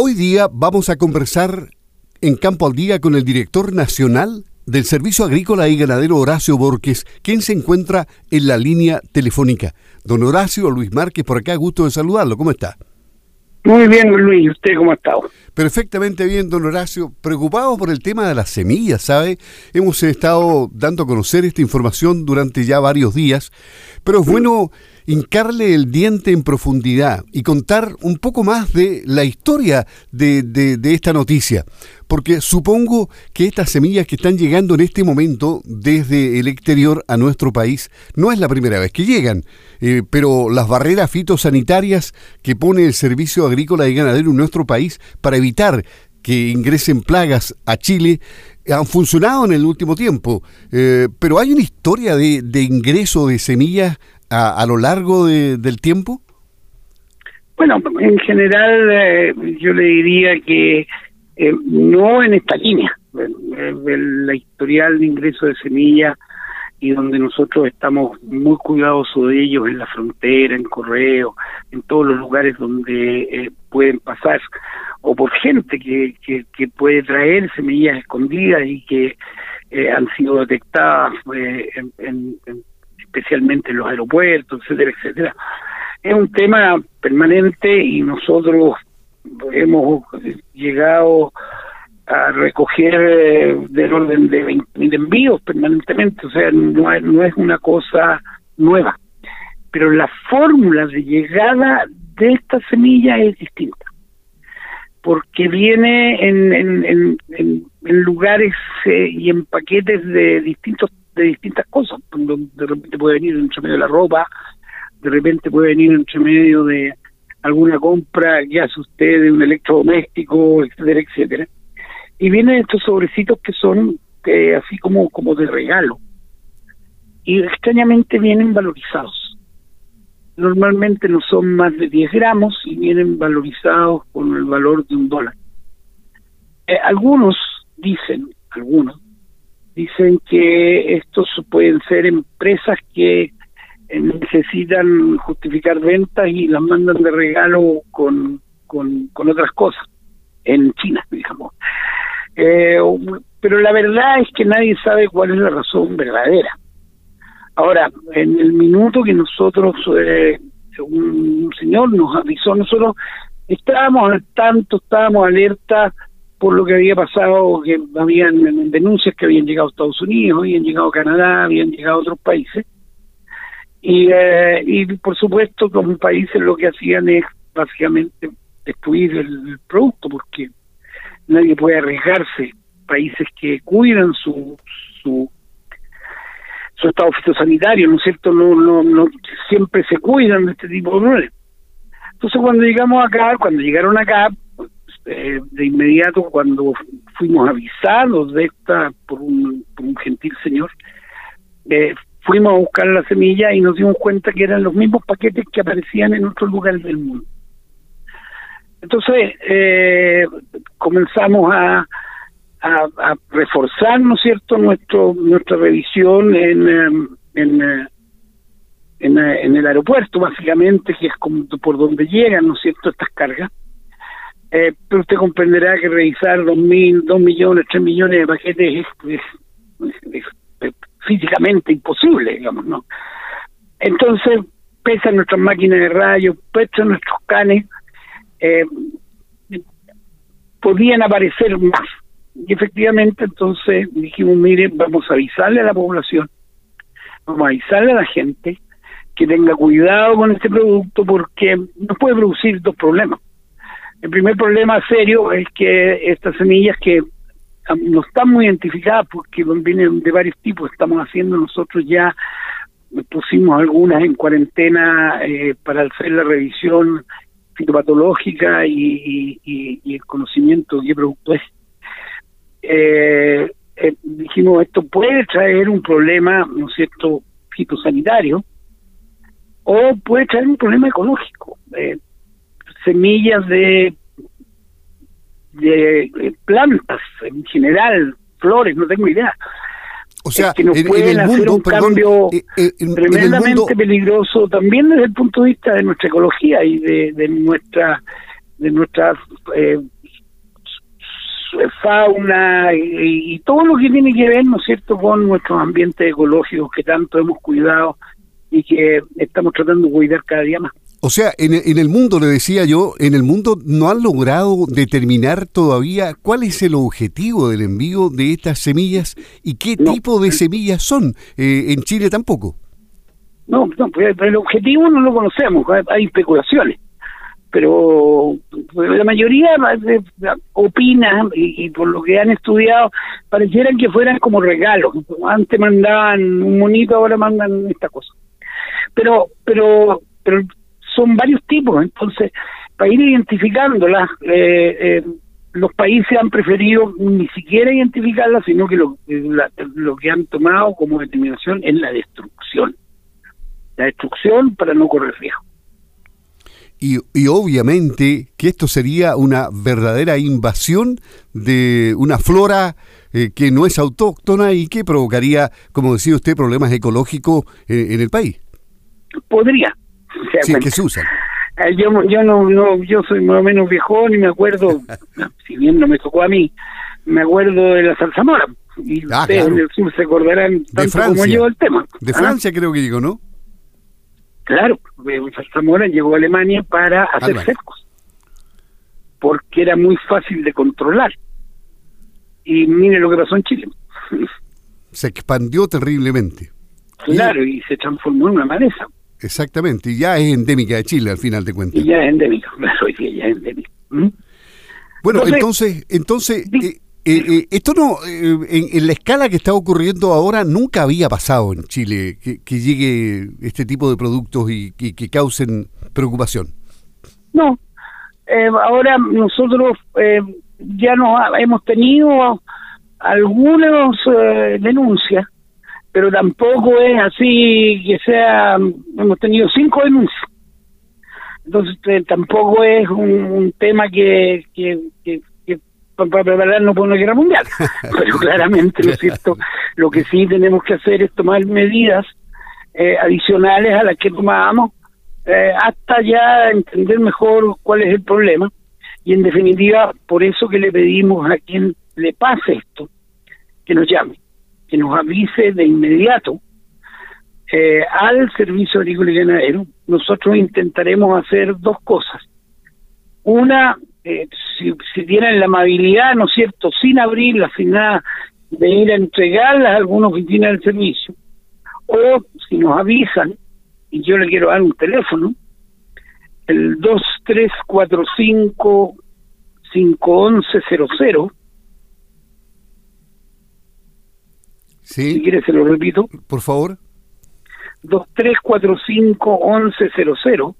Hoy día vamos a conversar en Campo al Día con el director nacional del Servicio Agrícola y Ganadero Horacio Borges, quien se encuentra en la línea telefónica. Don Horacio Luis Márquez, por acá, gusto de saludarlo. ¿Cómo está? Muy bien, Luis. ¿Y usted cómo ha estado? Perfectamente bien, don Horacio. Preocupado por el tema de las semillas, ¿sabe? Hemos estado dando a conocer esta información durante ya varios días, pero es bueno hincarle el diente en profundidad y contar un poco más de la historia de, de, esta noticia. Porque supongo que estas semillas que están llegando en este momento desde el exterior a nuestro país no es la primera vez que llegan, eh, pero las barreras fitosanitarias que pone el Servicio Agrícola y Ganadero en nuestro país para evitar que ingresen plagas a Chile han funcionado en el último tiempo, eh, pero hay una historia de, de ingreso de semillas a, a lo largo del tiempo? Bueno, en general eh, yo le diría que eh, no en esta línea. la historial de ingreso de semillas y donde nosotros estamos muy cuidadosos de ellos en la frontera, en correo, en todos los lugares donde eh, pueden pasar, o por gente que, que, puede traer semillas escondidas y que han sido detectadas en, especialmente en los aeropuertos, etcétera, etcétera. Es un tema permanente y nosotros hemos llegado a recoger eh, del orden de 20.000 envíos permanentemente, o sea, no no es una cosa nueva. Pero la fórmula de llegada de esta semilla es distinta, porque viene en, en, en, en lugares eh, y en paquetes de distintos de distintas cosas. De repente puede venir entre medio de la ropa, de repente puede venir entre medio de alguna compra que hace usted de un electrodoméstico, etcétera, etcétera. Y vienen estos sobrecitos que son eh, así como, como de regalo. Y extrañamente vienen valorizados. Normalmente no son más de 10 gramos y vienen valorizados con el valor de un dólar. Eh, algunos dicen, algunos, dicen que estos pueden ser empresas que eh, necesitan justificar ventas y las mandan de regalo con, con, otras cosas, en China, digamos. Eh, pero la verdad es que nadie sabe cuál es la razón verdadera. Ahora, en el minuto que nosotros, eh, un señor nos avisó, nosotros estábamos al tanto, estábamos alerta por lo que había pasado, que habían denuncias que habían llegado a Estados Unidos, habían llegado a Canadá, habían llegado a otros países. Y, eh, y por supuesto, los países lo que hacían es básicamente destruir el, producto, porque nadie puede arriesgarse. Países que cuidan su, su, su estado fitosanitario, ¿no es cierto? No, no, no siempre se cuidan de este tipo de problemas. Entonces, cuando llegamos acá, cuando llegaron acá, eh, de inmediato cuando fuimos avisados de esta por un, gentil señor, eh, fuimos a buscar la semilla y nos dimos cuenta que eran los mismos paquetes que aparecían en otros lugares del mundo. Entonces eh, comenzamos a, reforzar, ¿no es cierto?, nuestro nuestra revisión en, en, en, en el aeropuerto, básicamente, que es como por donde llegan, ¿no es cierto?, estas cargas eh, pero usted comprenderá que revisar dos mil, dos millones, tres millones de paquetes es, físicamente imposible, digamos, ¿no? Entonces, pesan nuestras máquinas de rayos, pesan nuestros canes, eh, podían aparecer más. Y efectivamente, entonces dijimos, mire, vamos a avisarle a la población, vamos a avisarle a la gente que tenga cuidado con este producto porque nos puede producir dos problemas. El primer problema serio es que estas semillas que no están muy identificadas porque vienen de varios tipos, estamos haciendo nosotros ya, pusimos algunas en cuarentena eh, para hacer la revisión fitopatológica y, el conocimiento de qué producto es. Eh, eh, dijimos, esto puede traer un problema, ¿no es cierto?, fitosanitario, o puede traer un problema ecológico. Eh, semillas de, de plantas en general, flores, no tengo idea. O sea, que nos en, pueden hacer un perdón, cambio tremendamente peligroso también desde el punto de vista de nuestra ecología y de, de nuestra de nuestra eh, fauna y, todo lo que tiene que ver, ¿no es cierto?, con nuestros ambientes ecológicos que tanto hemos cuidado y que estamos tratando de cuidar cada día más. O sea, en, en, el mundo, le decía yo, en el mundo no han logrado determinar todavía cuál es el objetivo del envío de estas semillas y qué tipo de semillas son. Eh, en Chile tampoco. No, no, pues el objetivo no lo conocemos, hay especulaciones pero la mayoría opina y, por lo que han estudiado parecieran que fueran como regalos antes mandaban un monito ahora mandan esta cosa pero pero pero son varios tipos entonces para ir identificándolas eh, eh, los países han preferido ni siquiera identificarlas sino que lo, lo que han tomado como determinación es la destrucción la destrucción para no correr riesgo y, y, obviamente que esto sería una verdadera invasión de una flora eh, que no es autóctona y que provocaría, como decía usted, problemas ecológicos eh, en el país. Podría. Es que se usan. Eh, yo, yo no, no, yo soy más o menos viejón y me acuerdo, si bien no me tocó a mí, me acuerdo de la zarzamora. Y ah, ustedes en el sur se acordarán tanto como yo el tema. De ¿Ah? Francia creo que digo, ¿no? Claro, Zamora llegó a Alemania para hacer cercos, porque era muy fácil de controlar. Y mire lo que pasó en Chile. Se expandió terriblemente. Claro, y, se transformó en una maleza. Exactamente, y ya es endémica de Chile al final de cuentas. Y ya es endémica, hoy día ya es endémica. ¿Mm? Bueno, entonces, entonces, eh, eh, eh, esto no, eh, en, la escala que está ocurriendo ahora, nunca había pasado en Chile que, llegue este tipo de productos y, que causen preocupación. No, ahora nosotros ya nos hemos tenido algunas denuncias, pero tampoco es así que sea, hemos tenido cinco denuncias. Entonces tampoco es un, tema que, que, que para prepararnos para una guerra mundial. Pero claramente, ¿no es cierto? Lo que sí tenemos que hacer es tomar medidas eh, adicionales a las que tomábamos eh, hasta ya entender mejor cuál es el problema. Y en definitiva, por eso que le pedimos a quien le pase esto, que nos llame, que nos avise de inmediato eh, al Servicio Agrícola y Ganadero. Nosotros intentaremos hacer dos cosas. Una, eh, si, tienen la amabilidad, ¿no es cierto?, sin abrirlas, sin nada, de ir a entregarlas a alguna oficina del servicio, o si nos avisan, y yo le quiero dar un teléfono, el 2345 51100 Sí. Si quiere se lo repito. Por favor. 2345 1100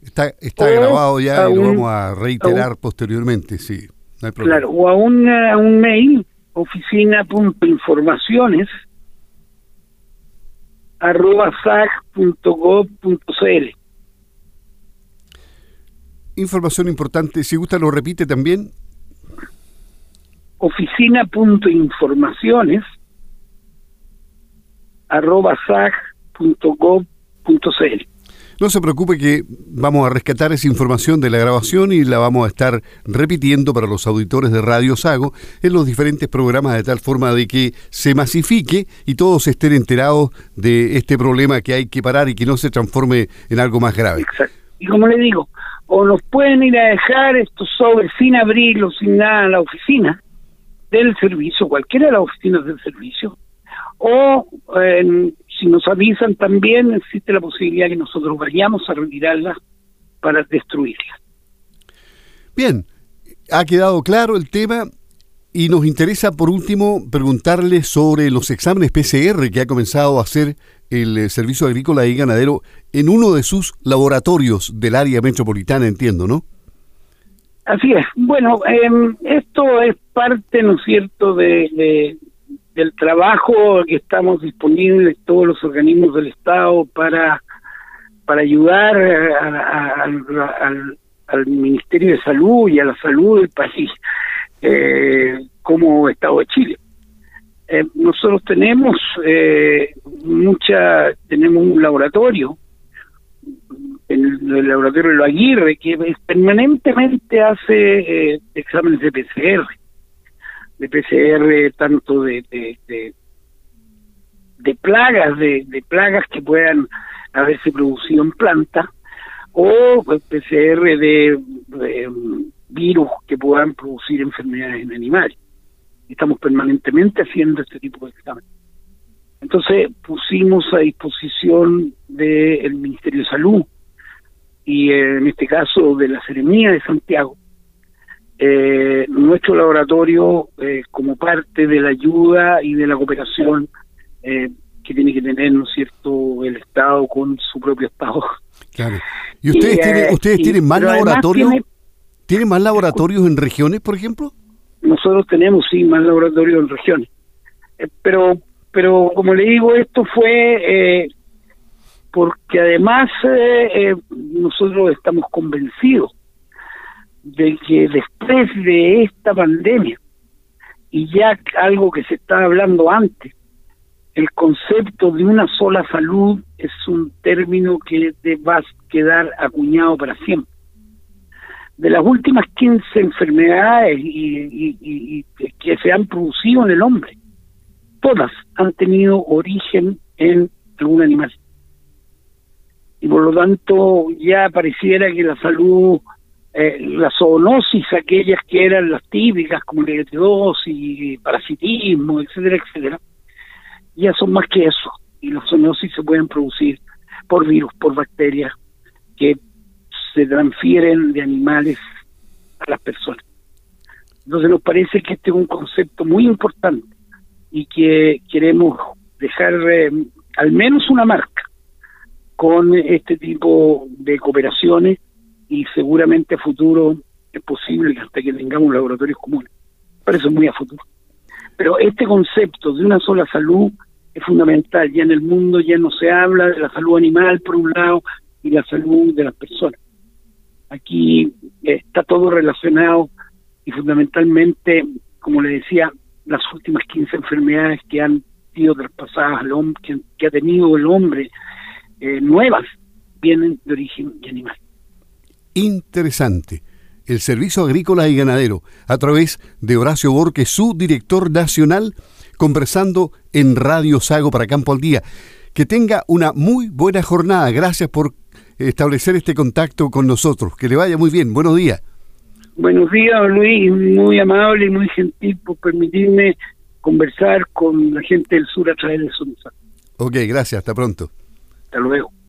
Está, está grabado ya y lo vamos a reiterar posteriormente, sí. No hay problema. Claro, o a un, a un mail, oficina.informaciones arroba sac.gov.cl Información importante, si gusta lo repite también. Oficina.informaciones arroba sac.gov.cl no se preocupe que vamos a rescatar esa información de la grabación y la vamos a estar repitiendo para los auditores de Radio Sago en los diferentes programas de tal forma de que se masifique y todos estén enterados de este problema que hay que parar y que no se transforme en algo más grave. Exacto. Y como le digo, o nos pueden ir a dejar estos sobres sin abrirlos, sin nada en la oficina del servicio, cualquiera de las oficinas del servicio, o eh, si nos avisan también existe la posibilidad que nosotros vayamos a retirarlas para destruirlas. Bien, ha quedado claro el tema y nos interesa por último preguntarle sobre los exámenes PCR que ha comenzado a hacer el eh, Servicio Agrícola y Ganadero en uno de sus laboratorios del área metropolitana, entiendo, ¿no? Así es. Bueno, em, esto es parte, ¿no es cierto?, de, del trabajo que estamos disponibles todos los organismos del Estado para, para ayudar al, Ministerio de Salud y a la salud del país eh, como Estado de Chile. Eh, nosotros tenemos eh, mucha, tenemos un laboratorio en el laboratorio de Lo Aguirre, que permanentemente hace eh, exámenes de PCR, de PCR tanto de, de, de, plagas, de, de, plagas que puedan haberse producido en planta, o PCR de, virus que puedan producir enfermedades en animales. Estamos permanentemente haciendo este tipo de exámenes. Entonces pusimos a disposición del Ministerio de Salud y en este caso de la Seremía de Santiago, eh, nuestro laboratorio eh, como parte de la ayuda y de la cooperación eh, que tiene que tener, ¿no es cierto?, el Estado con su propio Estado. Claro. ¿Y ustedes, tienen, ustedes tienen más laboratorios? ¿Tienen más laboratorios en regiones, por ejemplo? Nosotros tenemos, sí, más laboratorios en regiones. pero, pero como le digo, esto fue porque además eh, eh, nosotros estamos convencidos de que después de esta pandemia, y ya algo que se estaba hablando antes, el concepto de una sola salud es un término que te va a quedar acuñado para siempre. De las últimas 15 enfermedades y, que se han producido en el hombre, todas han tenido origen en algún animal y por lo tanto ya pareciera que la salud, eh, la zoonosis, aquellas que eran las típicas como la y parasitismo, etcétera, etcétera, ya son más que eso. Y las zoonosis se pueden producir por virus, por bacterias que se transfieren de animales a las personas. Entonces nos parece que este es un concepto muy importante y que queremos dejar eh, al menos una marca con este tipo de cooperaciones y seguramente a futuro es posible hasta que tengamos laboratorios comunes. Pero eso es muy a futuro. Pero este concepto de una sola salud es fundamental. Ya en el mundo ya no se habla de la salud animal por un lado y la salud de las personas. Aquí está todo relacionado y fundamentalmente, como le decía, las últimas 15 enfermedades que han sido traspasadas al hombre, que ha tenido el hombre eh, nuevas vienen de origen animal. Interesante. El Servicio Agrícola y Ganadero, a través de Horacio Borges, su director nacional, conversando en Radio Sago para Campo al Día. Que tenga una muy buena jornada. Gracias por establecer este contacto con nosotros. Que le vaya muy bien. Buenos días. Buenos días, Luis. Muy amable y muy gentil por permitirme conversar con la gente del sur a través de su Ok, gracias. Hasta pronto. Hasta luego.